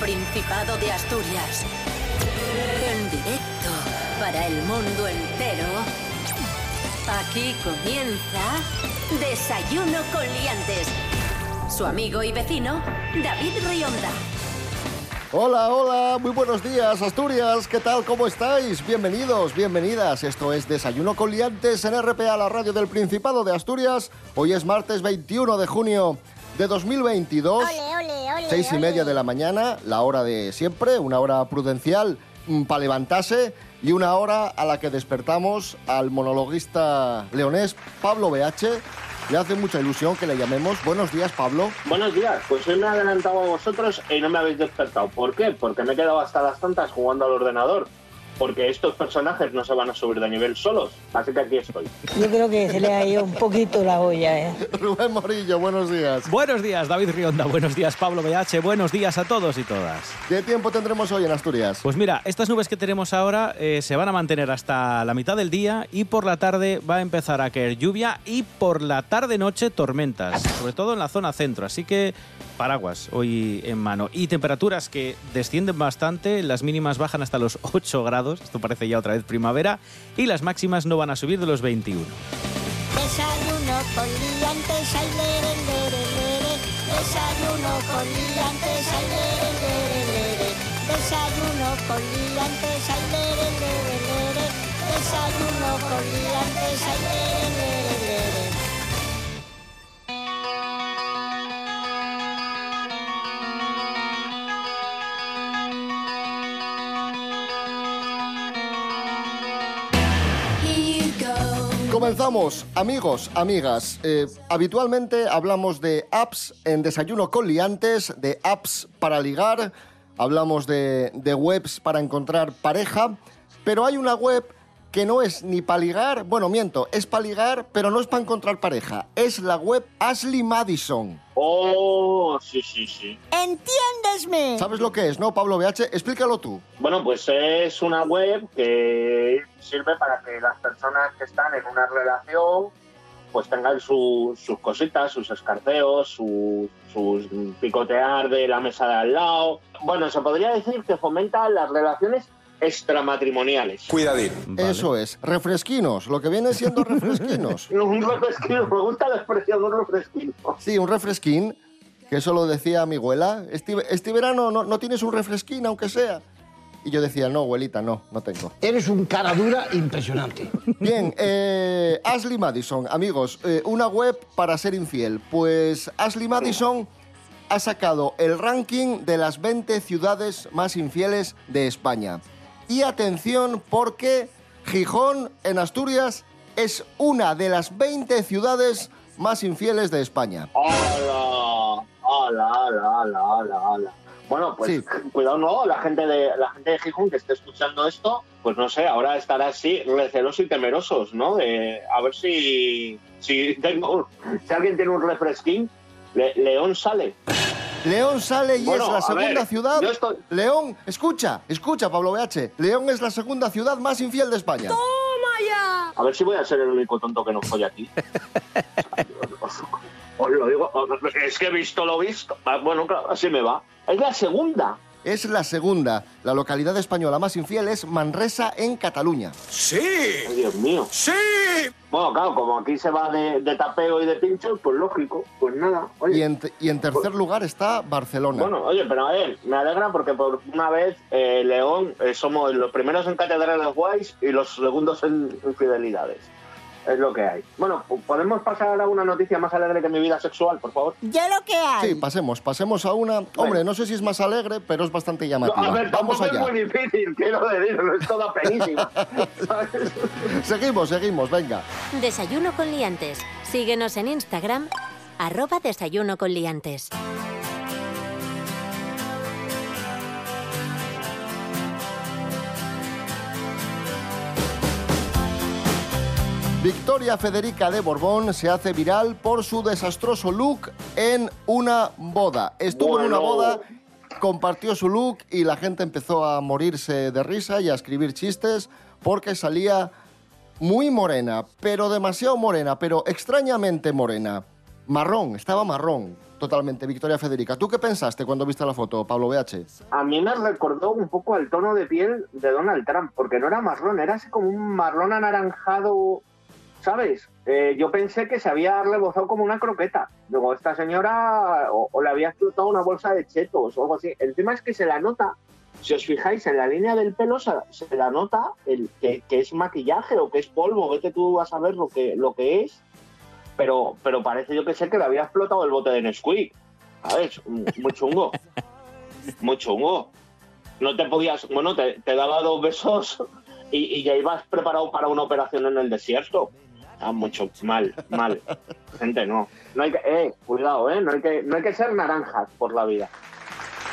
Principado de Asturias. En directo para el mundo entero. Aquí comienza Desayuno con Liantes. Su amigo y vecino, David Rionda. Hola, hola, muy buenos días Asturias, ¿qué tal? ¿Cómo estáis? Bienvenidos, bienvenidas. Esto es Desayuno con Liantes en RPA, la radio del Principado de Asturias. Hoy es martes 21 de junio de 2022. Ole, ole, ole, Seis y media de la mañana, la hora de siempre, una hora prudencial para levantarse y una hora a la que despertamos al monologuista leonés Pablo BH. Le hace mucha ilusión que le llamemos. Buenos días, Pablo. Buenos días, pues hoy me he adelantado a vosotros y no me habéis despertado. ¿Por qué? Porque me he quedado hasta las tantas jugando al ordenador. Porque estos personajes no se van a subir de nivel solos. Así que aquí estoy. Yo creo que se le ha ido un poquito la olla, ¿eh? Rubén Morillo, buenos días. Buenos días, David Rionda. Buenos días, Pablo BH. Buenos días a todos y todas. ¿Qué tiempo tendremos hoy en Asturias? Pues mira, estas nubes que tenemos ahora eh, se van a mantener hasta la mitad del día y por la tarde va a empezar a caer lluvia y por la tarde-noche tormentas, sobre todo en la zona centro. Así que paraguas hoy en mano. Y temperaturas que descienden bastante, las mínimas bajan hasta los 8 grados, esto parece ya otra vez primavera, y las máximas no van a subir de los 21. Desayuno con liantes, ay. Desayuno con liantes, ay. Comenzamos, amigos, amigas. Eh, habitualmente hablamos de apps en Desayuno con Liantes, de apps para ligar, hablamos de, de webs para encontrar pareja, pero hay una web que no es ni para ligar, bueno, miento, es para ligar, pero no es para encontrar pareja. Es la web Ashley Madison. Oh, sí, sí, sí. ¡Entiéndesme! ¿Sabes lo que es, no, Pablo BH? Explícalo tú. Bueno, pues es una web que sirve para que las personas que están en una relación pues tengan su- sus cositas, sus escarceos, su- sus picotear de la mesa de al lado. Bueno, se podría decir que fomenta las relaciones extramatrimoniales. Cuidadín. Vale. Eso es, refresquinos, lo que viene siendo refresquinos. Un refresquino, me gusta la expresión, un refresquino. Sí, un refresquín, que eso lo decía mi abuela. Este, este verano no, no tienes un refresquín, aunque sea. Y yo decía, no, abuelita, no, no tengo. Eres un cara dura impresionante. Bien, eh, Ashley Madison, amigos, eh, una web para ser infiel. Pues Ashley Madison ha sacado el ranking de las 20 ciudades más infieles de España. Y atención, porque Gijón, en Asturias, es una de las 20 ciudades más infieles de España. ¡Hala! ¡Hala, hala, hala, hala, hala! Bueno, pues Sí. cuidado, no, la gente de la gente de Gijón que esté escuchando esto, pues no sé, ahora estará así recelosos y temerosos, ¿no? De, a ver si si tengo si alguien tiene un refresquín, Le- León sale. León sale y Bueno, es la segunda ver, ciudad. yo estoy- León, escucha, escucha, Pablo BH. León es la segunda ciudad más infiel de España. A ver si voy a ser el único tonto que no folla aquí. Os lo digo, es que he visto lo visto. Ah, Bueno, claro, así me va. Es la segunda. Es la segunda. La localidad española más infiel es Manresa, en Cataluña. ¡Sí! Ay, Dios mío. ¡Sí! Bueno, claro, como aquí se va de, de tapeo y de pinchos, pues lógico, pues nada. Oye, Y en, y en tercer lugar está Barcelona. Bueno, oye, pero a ver, me alegra porque por una vez eh, León eh, somos los primeros en catedrales guays y los segundos en infidelidades. Es lo que hay. Bueno, ¿podemos pasar a una noticia más alegre que mi vida sexual, por favor? Ya lo que hay. Sí, pasemos, pasemos a una. Hombre, no sé si es más alegre, pero es bastante llamativa. a ver, Vamos tampoco allá. es muy difícil, quiero decir, no es toda penísima. ¿sabes? Seguimos, seguimos, venga. Desayuno con liantes. Síguenos en Instagram, arroba desayuno con liantes. Victoria Federica de Borbón se hace viral por su desastroso look en una boda. Estuvo en una boda, compartió su look y la gente empezó a morirse de risa y a escribir chistes porque salía muy morena, pero demasiado morena, pero extrañamente morena. marrón, estaba marrón totalmente, Victoria Federica. ¿Tú qué pensaste cuando viste la foto, Pablo BH? A mí me recordó un poco al tono de piel de Donald Trump, porque no era marrón, era así como un marrón anaranjado, ¿sabes? Eh, yo pensé que se había rebozado como una croqueta. Luego, esta señora o, le había explotado una bolsa de chetos o algo así. El tema es que se la nota, si os fijáis en la línea del pelo, se, la nota que, es maquillaje o que es polvo, vete tú a saber lo que, lo que es. Pero, pero parece yo que sé que le había explotado el bote de Nesquik. ¿Sabes? Muy chungo. Muy chungo. No te podías, bueno, te, daba dos besos y ya ibas preparado para una operación en el desierto. Ah, mucho mal, mal. Gente, no. No hay que, eh, cuidado, eh. No hay que, no hay que ser naranjas por la vida.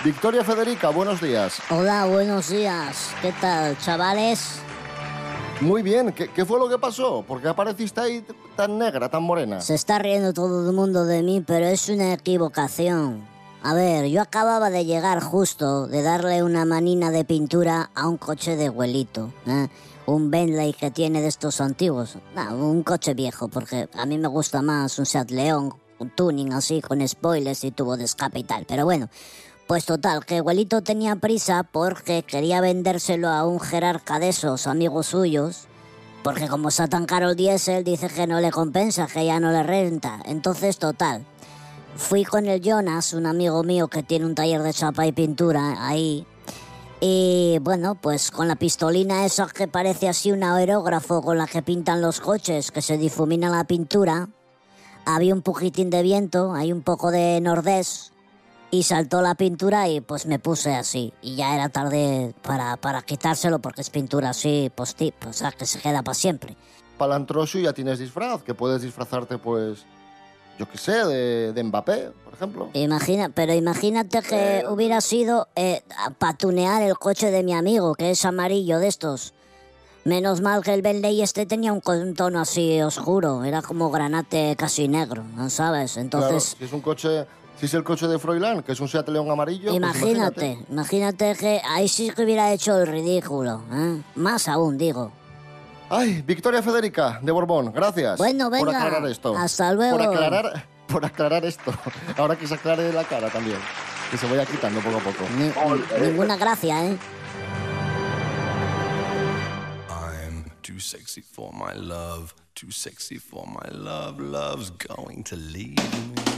Victoria Federica, buenos días. Hola, buenos días. ¿Qué tal, chavales? Muy bien, ¿qué, qué fue lo que pasó? ¿Por qué apareciste ahí tan negra, tan morena? Se está riendo todo el mundo de mí, pero es una equivocación. A ver, yo acababa de llegar justo de darle una manina de pintura a un coche de abuelito. ¿eh? Un Bentley que tiene de estos antiguos. No, un coche viejo, porque a mí me gusta más un Seat León, un tuning así, con spoilers y tubo de escape y tal. Pero bueno, pues total, que abuelito tenía prisa porque quería vendérselo a un jerarca de esos amigos suyos. Porque como está tan caro el diésel, dice que no le compensa, que ya no le renta. Entonces, total. Fui con el Jonas, un amigo mío que tiene un taller de chapa y pintura ahí. Y bueno, pues con la pistolina esa que parece así un aerógrafo con la que pintan los coches, que se difumina la pintura. Había un poquitín de viento, hay un poco de nordés, y saltó la pintura y pues me puse así. Y ya era tarde para, para quitárselo porque es pintura así, pues, ti- o sea, que se queda para siempre. Palantroso ya tienes disfraz, que puedes disfrazarte, pues, yo qué sé, de, de Mbappé, por ejemplo. Imagina, pero imagínate que hubiera sido eh, patunear el coche de mi amigo, que es amarillo de estos. Menos mal que el Bentley este tenía un, tono así oscuro, era como granate casi negro, ¿no sabes? Claro, Entonces, si es un coche, si es el coche de Froilán, que es un Seat León amarillo, pues imagínate, imagínate que ahí sí que hubiera hecho el ridículo, ¿eh? Más aún, digo. Ay, Victoria Federica, de Borbón, gracias Bueno, por venga, aclarar esto. hasta luego. Por aclarar, por aclarar esto. Ahora que se aclare la cara también. Que se vaya quitando poco a poco. Ni- ninguna gracia, ¿eh? I'm too sexy for my love, too sexy for my love. Love's going to leave me.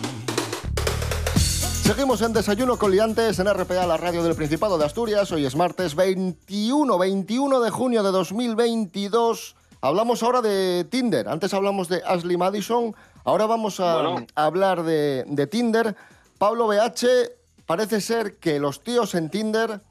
Seguimos en Desayuno con Liantes en RPA, la radio del Principado de Asturias. Hoy es martes 21, 21 de junio de 2022. Hablamos ahora de Tinder. Antes hablamos de Ashley Madison. Ahora vamos a, Bueno. a hablar de, de Tinder. Pablo BH, parece ser que los tíos en Tinder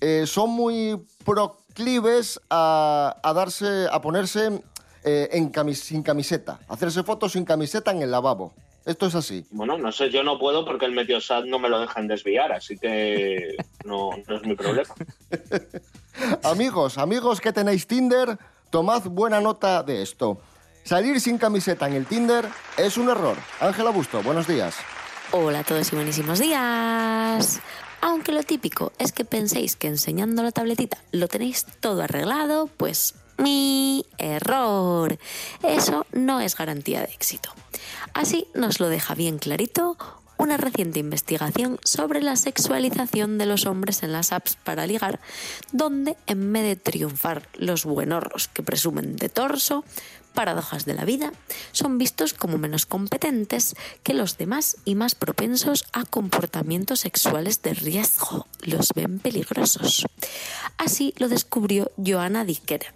eh, son muy proclives a, a darse, a ponerse eh, en camis- sin camiseta, hacerse fotos sin camiseta en el lavabo. Esto es así. Bueno, no sé, yo no puedo porque el Meteosat no me lo dejan desviar, así que no, no es mi problema. Amigos, amigos que tenéis Tinder, tomad buena nota de esto. Salir sin camiseta en el Tinder es un error. Ángela Busto, buenos días. Hola a todos y buenísimos días. Aunque lo típico es que penséis que enseñando la tabletita lo tenéis todo arreglado, pues mi error. Eso no es garantía de éxito. Así nos lo deja bien clarito una reciente investigación sobre la sexualización de los hombres en las apps para ligar, donde en vez de triunfar los buenorros que presumen de torso, paradojas de la vida, son vistos como menos competentes que los demás y más propensos a comportamientos sexuales de riesgo. Los ven peligrosos. Así lo descubrió Joanna Dicker,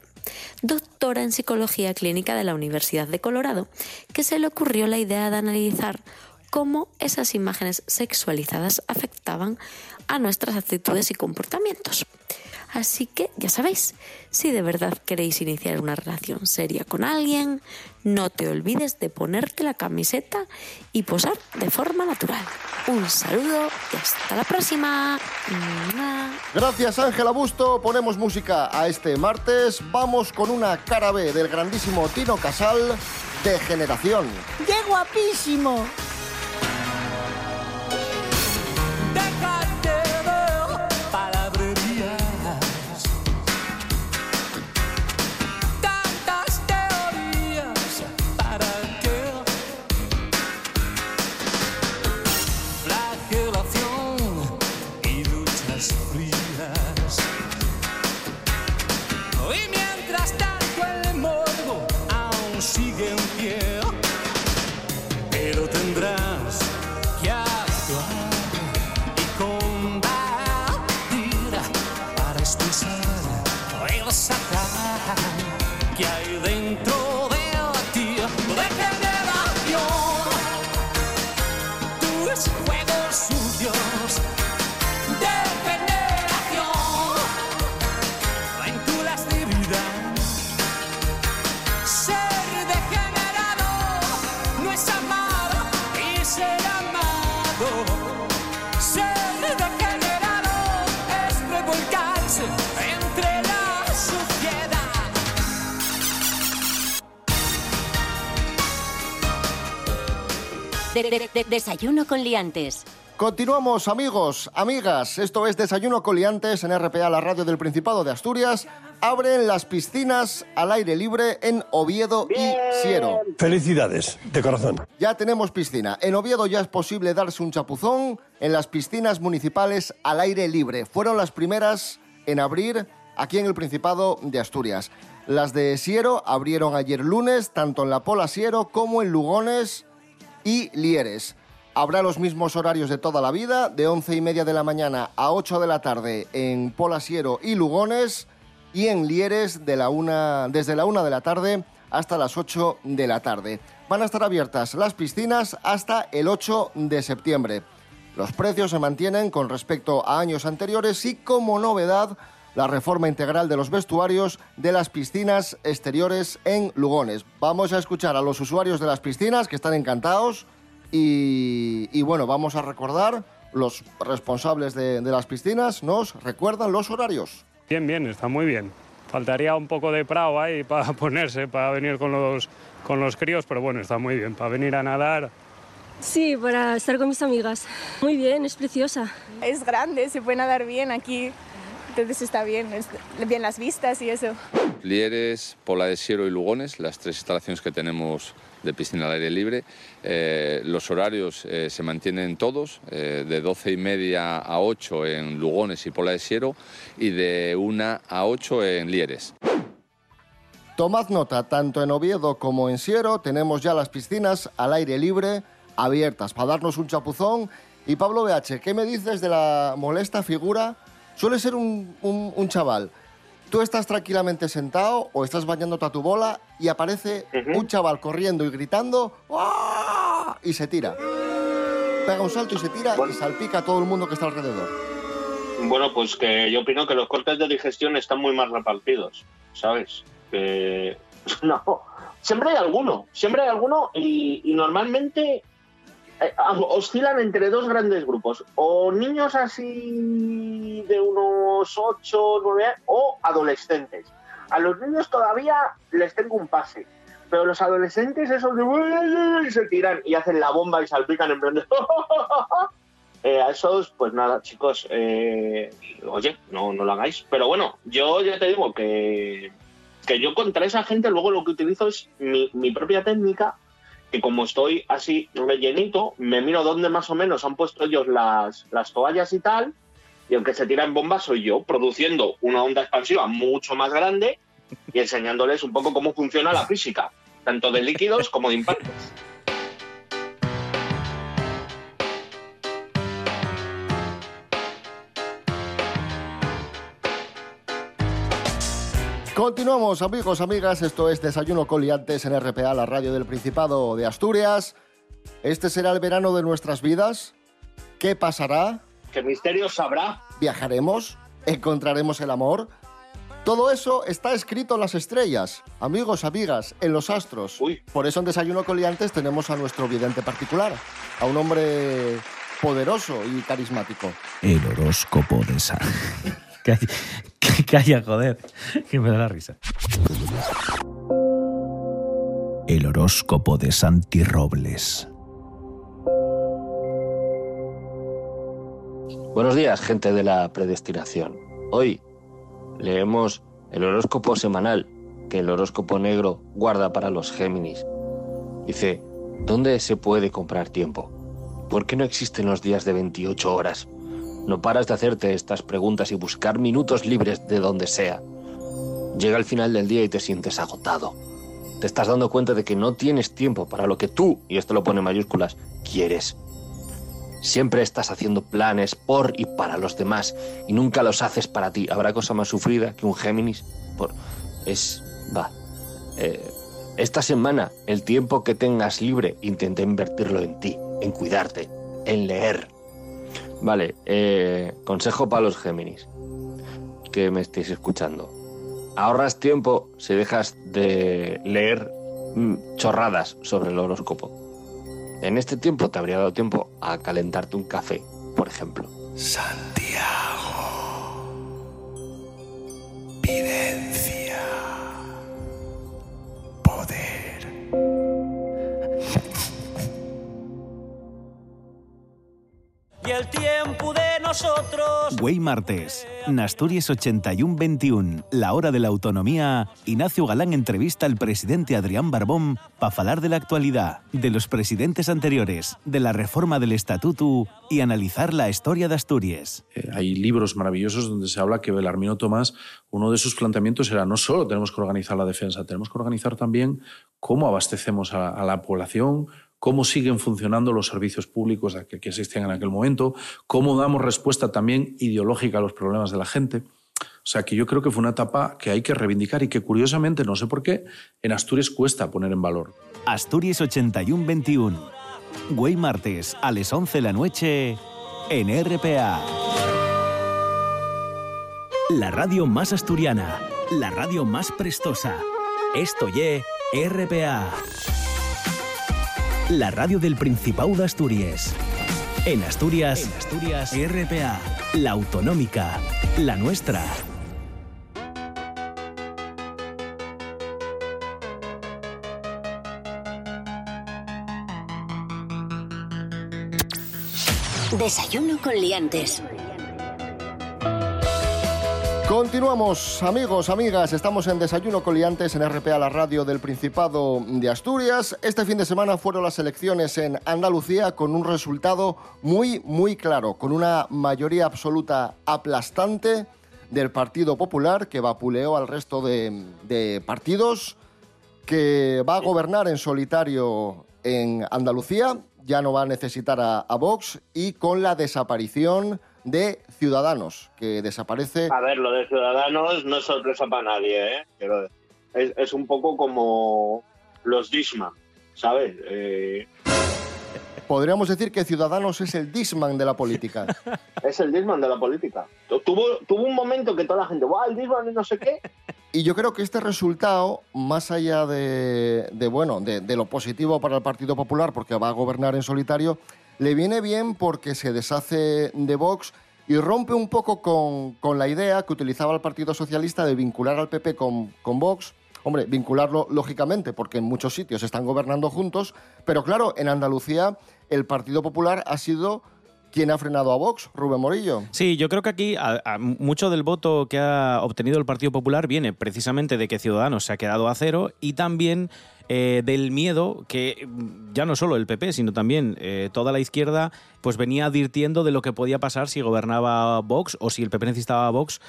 doctora en psicología clínica de la Universidad de Colorado, que se le ocurrió la idea de analizar cómo esas imágenes sexualizadas afectaban a nuestras actitudes y comportamientos. Así que ya sabéis, si de verdad queréis iniciar una relación seria con alguien, no te olvides de ponerte la camiseta y posar de forma natural. Un saludo y hasta la próxima. Gracias Ángela Busto, ponemos música a este martes. Vamos con una cara B del grandísimo Tino Casal de Generación. ¡Qué guapísimo! De- de- de- desayuno con liantes. Continuamos, amigos, amigas. Esto es Desayuno Coliantes en RPA, la radio del Principado de Asturias. Abren las piscinas al aire libre en Oviedo y Siero. Felicidades, de corazón. Ya tenemos piscina. En Oviedo ya es posible darse un chapuzón en las piscinas municipales al aire libre. Fueron las primeras en abrir aquí en el Principado de Asturias. Las de Siero abrieron ayer lunes, tanto en la Pola Siero como en Lugones y Lieres. Habrá los mismos horarios de toda la vida, de 11 y media de la mañana a 8 de la tarde en Polasiero y Lugones, y en Lieres de la una, desde la 1 de la tarde hasta las 8 de la tarde. Van a estar abiertas las piscinas hasta el 8 de septiembre. Los precios se mantienen con respecto a años anteriores y como novedad la reforma integral de los vestuarios de las piscinas exteriores en Lugones. Vamos a escuchar a los usuarios de las piscinas que están encantados y, y bueno, vamos a recordar, los responsables de, de las piscinas nos recuerdan los horarios. Bien, bien, está muy bien. Faltaría un poco de prao ahí para ponerse, para venir con los, con los críos, pero bueno, está muy bien. Para venir a nadar, Sí, para estar con mis amigas. Muy bien, es preciosa. Es grande, se puede nadar bien aquí, entonces está bien, es bien las vistas y eso. Lieres, Pola de Siero y Lugones, las tres instalaciones que tenemos de piscina al aire libre. Eh, los horarios eh, se mantienen todos, eh, de 12 y media a 8 en Lugones y Pola de Siero y de 1 a 8 en Lieres. Tomad nota, tanto en Oviedo como en Siero tenemos ya las piscinas al aire libre abiertas para darnos un chapuzón. Y Pablo BH, ¿qué me dices de la molesta figura? Suele ser un, un- un chaval. Tú estás tranquilamente sentado o estás bañándote a tu bola y aparece un chaval corriendo y gritando ¡Ah! y se tira. Pega un salto y se tira y salpica a todo el mundo que está alrededor. Bueno, pues que yo opino que los cortes de digestión están muy más repartidos, ¿sabes? Que no, siempre hay alguno, siempre hay alguno y, y normalmente oscilan entre dos grandes grupos, o niños así de unos 8, 9 años, o adolescentes. A los niños todavía les tengo un pase, pero los adolescentes esos de se tiran y hacen la bomba y salpican en plan de Eh, a esos, pues nada, chicos, eh, oye, no, no lo hagáis. Pero bueno, yo ya te digo que, que yo contra esa gente luego lo que utilizo es mi, mi propia técnica, que como estoy así rellenito, me miro dónde más o menos han puesto ellos las, las toallas y tal, y aunque se tiran bombas soy yo, produciendo una onda expansiva mucho más grande y enseñándoles un poco cómo funciona la física, tanto de líquidos como de impactos. Continuamos, amigos, amigas. Esto es Desayuno Coliantes en RPA, la radio del Principado de Asturias. Este será el verano de nuestras vidas. ¿Qué pasará? ¿Qué misterios sabrá? ¿Viajaremos? ¿Encontraremos el amor? Todo eso está escrito en las estrellas, amigos, amigas, en los astros. Por eso en Desayuno Coliantes tenemos a nuestro vidente particular, a un hombre poderoso y carismático. El horóscopo de San. Calla, calla, joder, que me da la risa. El horóscopo de Santi Robles. Buenos días, gente de la predestinación. Hoy leemos el horóscopo semanal que el horóscopo negro guarda para los Géminis. Dice, ¿dónde se puede comprar tiempo? ¿Por qué no existen los días de 28 horas? No paras de hacerte estas preguntas y buscar minutos libres de donde sea. Llega el final del día y te sientes agotado. Te estás dando cuenta de que no tienes tiempo para lo que tú, y esto lo pone en mayúsculas, quieres. Siempre estás haciendo planes por y para los demás y nunca los haces para ti. ¿Habrá cosa más sufrida que un Géminis? Por... Es... va. Eh, esta semana, el tiempo que tengas libre, intenta invertirlo en ti, en cuidarte, en leer. Vale, eh, consejo para los Géminis que me estéis escuchando. Ahorras tiempo si dejas de leer mm, chorradas sobre el horóscopo. En este tiempo te habría dado tiempo a calentarte un café, por ejemplo. Videncia. El tiempo de nosotros. Güey Martes, Nasturias 81-21, la hora de la autonomía, Ignacio Galán entrevista al presidente Adrián Barbón para falar de la actualidad, de los presidentes anteriores, de la reforma del estatuto y analizar la historia de Asturias. Eh, hay libros maravillosos donde se habla que Belarmino Tomás, uno de sus planteamientos era no solo tenemos que organizar la defensa, tenemos que organizar también cómo abastecemos a, a la población, cómo siguen funcionando los servicios públicos que, existían en aquel momento, cómo damos respuesta también ideológica a los problemas de la gente. O sea que yo creo que fue una etapa que hay que reivindicar y que curiosamente, no sé por qué, en Asturias cuesta poner en valor. Asturias 81-21. Güey Martes, a las 11 la noche, en RPA. La radio más asturiana, la radio más prestosa. Esto ye RPA. La radio del Principado de Asturias. En Asturias, en Asturias, RPA, la autonómica, la nuestra. Desayuno con liantes. Continuamos, amigos, amigas. Estamos en Desayuno Coliantes en RPA, la radio del Principado de Asturias. Este fin de semana fueron las elecciones en Andalucía con un resultado muy, muy claro, con una mayoría absoluta aplastante del Partido Popular que vapuleó al resto de, partidos, que va a gobernar en solitario en Andalucía, ya no va a necesitar a Vox y con la desaparición de Ciudadanos, que desaparece. A ver, lo de Ciudadanos no es sorpresa para nadie, ¿eh? Es, es un poco como los Disma, ¿sabes? Eh, Podríamos decir que Ciudadanos es el Disman de la política. es el Disman de la política. Tu- Tuvo, tuvo un momento que toda la gente, ¡guau, el Disman y no sé qué! Y yo creo que este resultado, más allá de, de, bueno, de, de lo positivo para el Partido Popular, porque va a gobernar en solitario, le viene bien porque se deshace de Vox y rompe un poco con, con la idea que utilizaba el Partido Socialista de vincular al PP con, con Vox. Hombre, vincularlo lógicamente, porque en muchos sitios están gobernando juntos, pero claro, en Andalucía el Partido Popular ha sido quien ha frenado a Vox, Rubén Morillo. Sí, yo creo que aquí mucho del voto que ha obtenido el Partido Popular viene precisamente de que Ciudadanos se ha quedado a cero y también eh, del miedo que mm, ya no solo el PP, sino también eh, toda la izquierda pues venía advirtiendo de lo que podía pasar si gobernaba Vox o si el PP necesitaba a Vox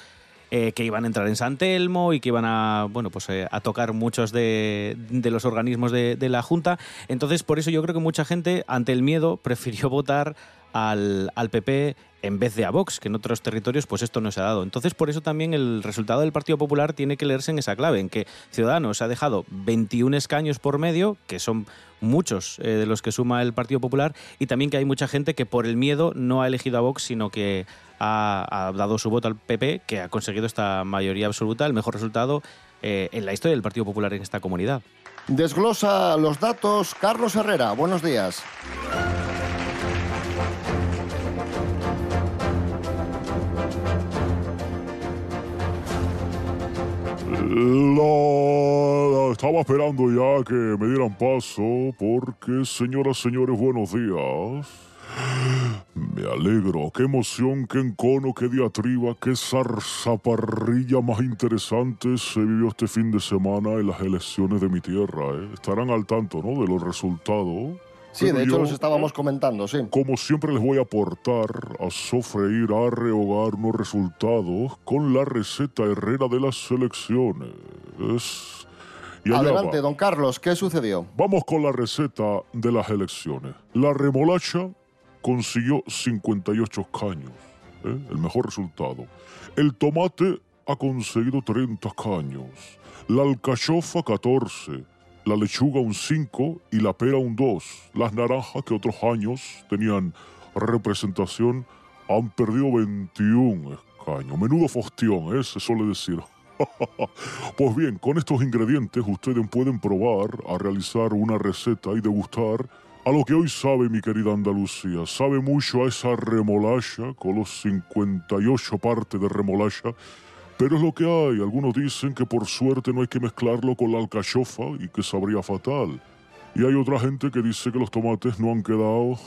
eh, que iban a entrar en San Telmo y que iban a, bueno, pues, eh, a tocar muchos de, de los organismos de la Junta. Entonces, por eso yo creo que mucha gente, ante el miedo, prefirió votar al, al PP en vez de a Vox, que en otros territorios pues esto no se ha dado. Entonces, por eso también el resultado del Partido Popular tiene que leerse en esa clave, en que Ciudadanos ha dejado 21 escaños por medio, que son muchos eh, de los que suma el Partido Popular, y también que hay mucha gente que por el miedo no ha elegido a Vox, sino que ha, dado su voto al PP, que ha conseguido esta mayoría absoluta, el mejor resultado eh, en la historia del Partido Popular en esta comunidad. Desglosa los datos Carlos Herrera. Buenos días. La, estaba esperando ya que me dieran paso porque, señoras, señores, buenos días. Me alegro, qué emoción, qué encono, qué diatriba, qué zarzaparrilla más interesante se vivió este fin de semana en las elecciones de mi tierra. ¿eh? Estarán al tanto, ¿no?, de los resultados. Sí, Pero de hecho yo, los estábamos comentando, sí. Como siempre les voy a aportar a sofreír, a rehogar unos resultados con la receta herrera de las elecciones. Y Adelante, va. don Carlos, ¿qué sucedió? Vamos con la receta de las elecciones. La remolacha consiguió 58 caños, ¿eh? el mejor resultado. El tomate ha conseguido 30 caños. La alcachofa 14. La lechuga un 5 y la pera un 2. Las naranjas que otros años tenían representación han perdido 21 escaños. Menudo fostión, ¿eh? se suele decir. pues bien, con estos ingredientes ustedes pueden probar a realizar una receta y degustar a lo que hoy sabe mi querida Andalucía. Sabe mucho a esa remolacha, con los 58 partes de remolacha. Pero es lo que hay. Algunos dicen que por suerte no hay que mezclarlo con la alcachofa y que sabría fatal. Y hay otra gente que dice que los tomates no han quedado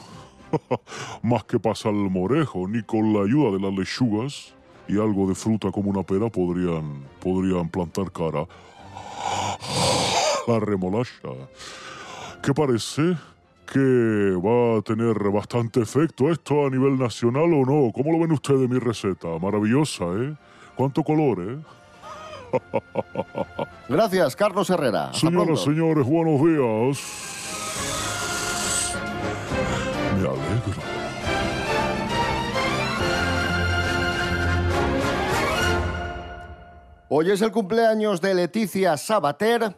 más que para salmorejo, ni con la ayuda de las lechugas y algo de fruta como una pera podrían, podrían plantar cara. La remolacha. ¿Qué parece? que va a tener bastante efecto esto a nivel nacional o no. ¿Cómo lo ven ustedes mi receta? Maravillosa, ¿eh? ¿Cuánto color, eh? Gracias, Carlos Herrera. Señoras, señores, buenos días. Me alegro. Hoy es el cumpleaños de Leticia Sabater.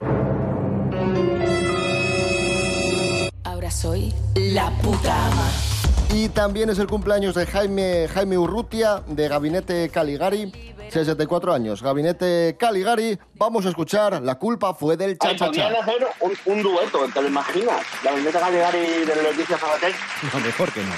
Ahora soy la puta ama. Y también es el cumpleaños de Jaime, Jaime Urrutia, de Gabinete Caligari. 64 años. Gabinete Caligari. Vamos a escuchar La culpa fue del Ay, cha-cha-cha. podrían hacer un, un dueto, ¿te lo imaginas? Vendetta Caligari de Leticia Sabater. No, mejor que no.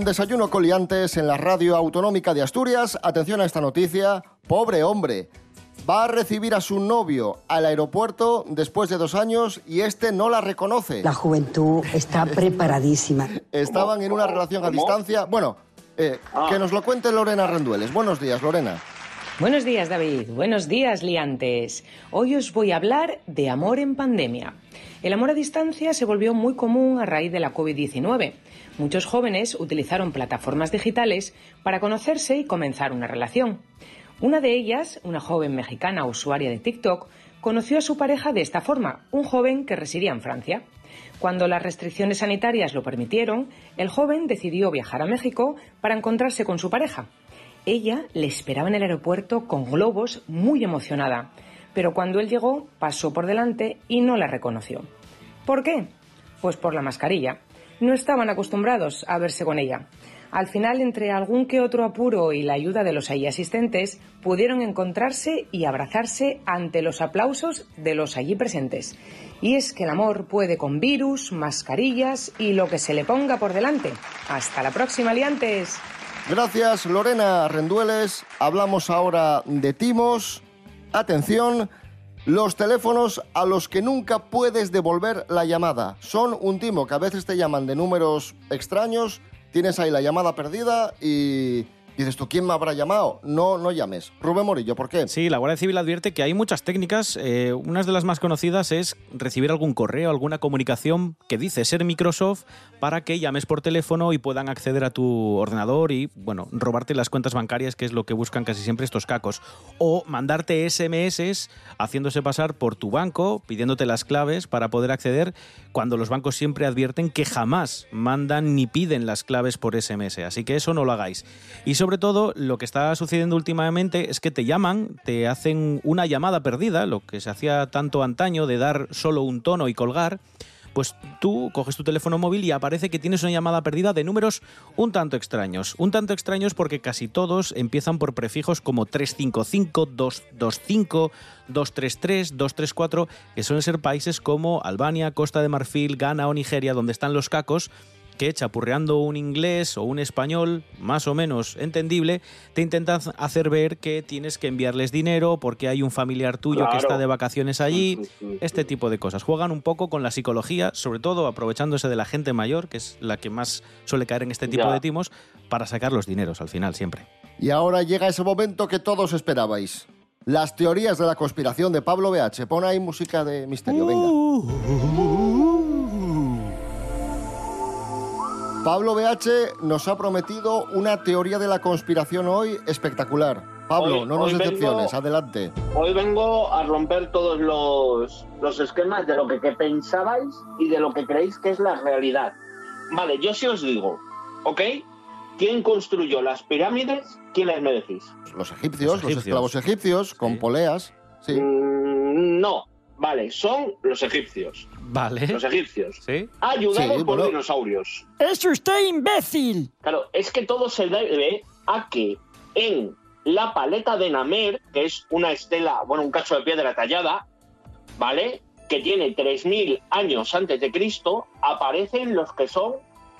En Desayuno Coliantes en la radio autonómica de Asturias. Atención a esta noticia. Pobre hombre. Va a recibir a su novio al aeropuerto después de dos años y este no la reconoce. La juventud está preparadísima. Estaban en una relación a distancia. Bueno, eh, que nos lo cuente Lorena Rendueles. Buenos días, Lorena. Buenos días, David. Buenos días, liantes. Hoy os voy a hablar de amor en pandemia. El amor a distancia se volvió muy común a raíz de la COVID-19. Muchos jóvenes utilizaron plataformas digitales para conocerse y comenzar una relación. Una de ellas, una joven mexicana usuaria de TikTok, conoció a su pareja de esta forma, un joven que residía en Francia. Cuando las restricciones sanitarias lo permitieron, el joven decidió viajar a México para encontrarse con su pareja. Ella le esperaba en el aeropuerto con globos, muy emocionada, pero cuando él llegó pasó por delante y no la reconoció. ¿Por qué? Pues por la mascarilla. No estaban acostumbrados a verse con ella. Al final, entre algún que otro apuro y la ayuda de los allí asistentes, pudieron encontrarse y abrazarse ante los aplausos de los allí presentes. Y es que el amor puede con virus, mascarillas y lo que se le ponga por delante. Hasta la próxima, liantes. Gracias, Lorena Rendueles. Hablamos ahora de timos. Atención, los teléfonos a los que nunca puedes devolver la llamada. Son un timo que a veces te llaman de números extraños, tienes ahí la llamada perdida y, Dices tú, ¿quién me habrá llamado? No, no llames. Rubén Morillo, ¿por qué? Sí, la Guardia Civil advierte que hay muchas técnicas. eh, una de las más conocidas es recibir algún correo, alguna comunicación que dice ser Microsoft para que llames por teléfono y puedan acceder a tu ordenador y, bueno, robarte las cuentas bancarias, que es lo que buscan casi siempre estos cacos. O mandarte SMS haciéndose pasar por tu banco, pidiéndote las claves para poder acceder, cuando los bancos siempre advierten que jamás mandan ni piden las claves por SMS. Así que eso no lo hagáis. Y sobre todo, lo que está sucediendo últimamente es que te llaman, te hacen una llamada perdida, lo que se hacía tanto antaño de dar solo un tono y colgar. Pues tú coges tu teléfono móvil y aparece que tienes una llamada perdida de números un tanto extraños. Un tanto extraños porque casi todos empiezan por prefijos como 355, 225, 233, 234, que suelen ser países como Albania, Costa de Marfil, Ghana o Nigeria, donde están los cacos que chapurreando un inglés o un español más o menos entendible, te intentan hacer ver que tienes que enviarles dinero porque hay un familiar tuyo que está de vacaciones allí, este tipo de cosas. Juegan un poco con la psicología, sobre todo aprovechándose de la gente mayor, que es la que más suele caer en este tipo Ya. de timos, para sacar los dineros al final siempre. Y ahora llega ese momento que todos esperabais. Las teorías de la conspiración de Pablo BH. Pon ahí música de misterio, venga. Pablo BH nos ha prometido una teoría de la conspiración hoy espectacular. Pablo, Hoy- no nos vengo- decepciones, adelante. Hoy vengo a romper todos los, los esquemas de lo que, que pensabais y de lo que creéis que es la realidad. Vale, yo sí os digo, ¿ok? ¿Quién construyó las pirámides? ¿Quiénes me decís? Los egipcios, los, egipcios. esclavos egipcios, con poleas. Sí. Mm, no, vale, son los egipcios. Vale. Los egipcios. Sí. Ayudados Sí, por bueno. dinosaurios. ¡Es usted imbécil! Claro, es que todo se debe a que en la paleta de Namer, que es una estela, bueno, un cacho de piedra tallada, ¿vale? Que tiene 3.000 años antes de Cristo, aparecen los que son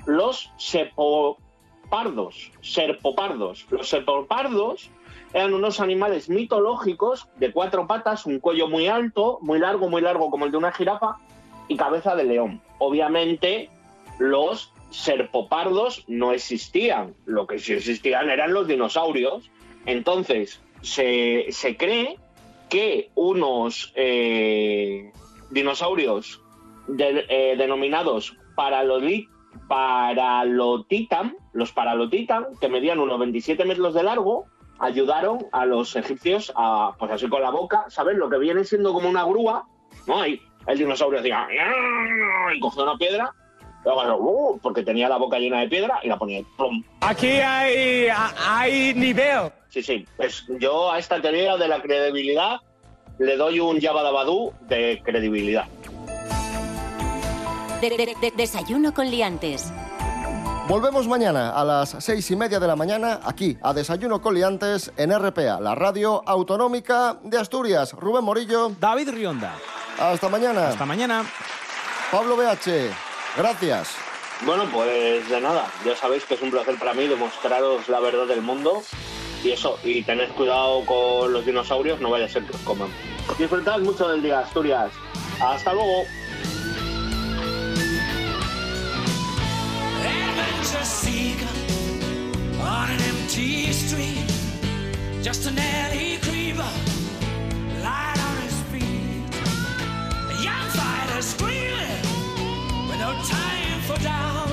los sepopardos, serpopardos. Los serpopardos eran unos animales mitológicos de cuatro patas, un cuello muy alto, muy largo, muy largo como el de una jirafa y cabeza de león. Obviamente, los serpopardos no existían. Lo que sí existían eran los dinosaurios. Entonces, se, se cree que unos eh, dinosaurios eh, denominados paraloli- paralotitan, los paralotitan, que medían unos 27 metros de largo, ayudaron a los egipcios a, pues así con la boca, ¿sabes? Lo que viene siendo como una grúa, ¿no? Ahí el dinosaurio hacía y cogía una piedra, luego, uh, porque tenía la boca llena de piedra y la ponía plum. Aquí hay, hay nivel. Sí, sí. Pues yo a esta teoría de la credibilidad le doy un Yabadabadú de credibilidad. De- de- de- desayuno con liantes. Volvemos mañana a las seis y media de la mañana aquí a Desayuno Coliantes en RPA, la radio autonómica de Asturias. Rubén Morillo. David Rionda. Hasta mañana. Hasta mañana. Pablo BH. Gracias. Bueno, pues de nada. Ya sabéis que es un placer para mí demostraros la verdad del mundo. Y eso, y tened cuidado con los dinosaurios, no vaya a ser que os coman. Disfrutad mucho del día, Asturias. Hasta luego. Street. Just an alley creeper, light on his feet. A young fighter screaming with no time for doubt.